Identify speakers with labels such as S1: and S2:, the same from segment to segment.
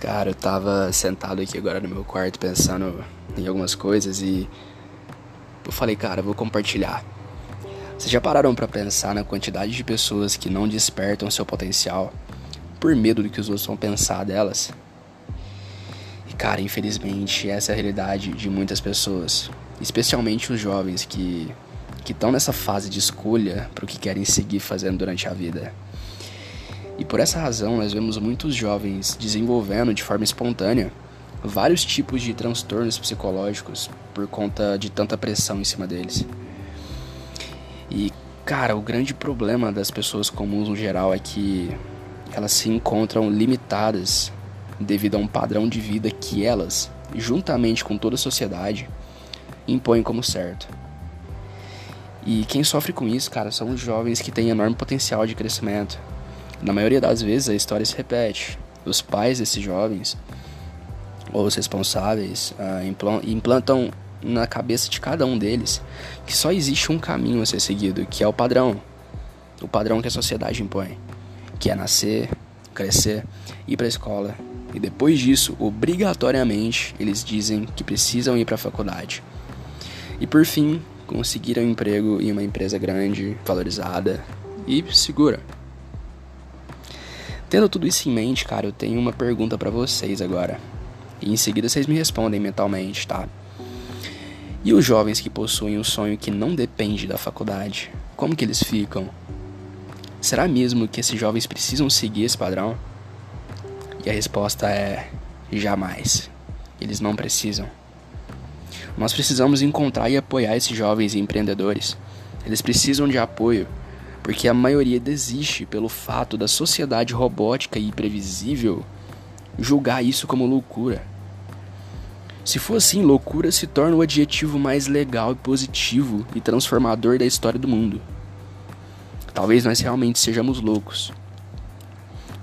S1: Cara, eu tava sentado aqui agora no meu quarto pensando em algumas coisas e eu falei, cara, vou compartilhar. Vocês já pararam para pensar na quantidade de pessoas que não despertam seu potencial por medo do que os outros vão pensar delas? E cara, infelizmente, essa é a realidade de muitas pessoas, especialmente os jovens que que estão nessa fase de escolha para o que querem seguir fazendo durante a vida. E por essa razão, nós vemos muitos jovens desenvolvendo de forma espontânea vários tipos de transtornos psicológicos por conta de tanta pressão em cima deles. E, cara, o grande problema das pessoas comuns no geral é que elas se encontram limitadas devido a um padrão de vida que elas, juntamente com toda a sociedade, impõem como certo. E quem sofre com isso, cara, são os jovens que têm enorme potencial de crescimento, na maioria das vezes a história se repete. Os pais desses jovens, ou os responsáveis, uh, implantam na cabeça de cada um deles que só existe um caminho a ser seguido, que é o padrão. O padrão que a sociedade impõe, que é nascer, crescer, ir para a escola. E depois disso, obrigatoriamente, eles dizem que precisam ir para a faculdade. E por fim, conseguir um emprego em uma empresa grande, valorizada e segura. Tendo tudo isso em mente, cara, eu tenho uma pergunta para vocês agora. E em seguida vocês me respondem mentalmente, tá? E os jovens que possuem um sonho que não depende da faculdade, como que eles ficam? Será mesmo que esses jovens precisam seguir esse padrão? E a resposta é jamais. Eles não precisam. Nós precisamos encontrar e apoiar esses jovens empreendedores. Eles precisam de apoio porque a maioria desiste pelo fato da sociedade robótica e previsível julgar isso como loucura. Se for assim, loucura se torna o adjetivo mais legal e positivo e transformador da história do mundo. Talvez nós realmente sejamos loucos.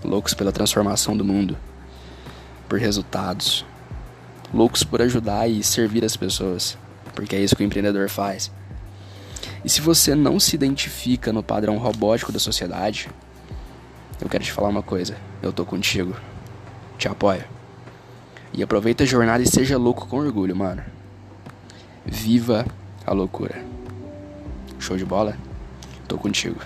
S1: Loucos pela transformação do mundo, por resultados. Loucos por ajudar e servir as pessoas, porque é isso que o empreendedor faz. E se você não se identifica no padrão robótico da sociedade, eu quero te falar uma coisa: eu tô contigo. Te apoio. E aproveita a jornada e seja louco com orgulho, mano. Viva a loucura. Show de bola? Tô contigo.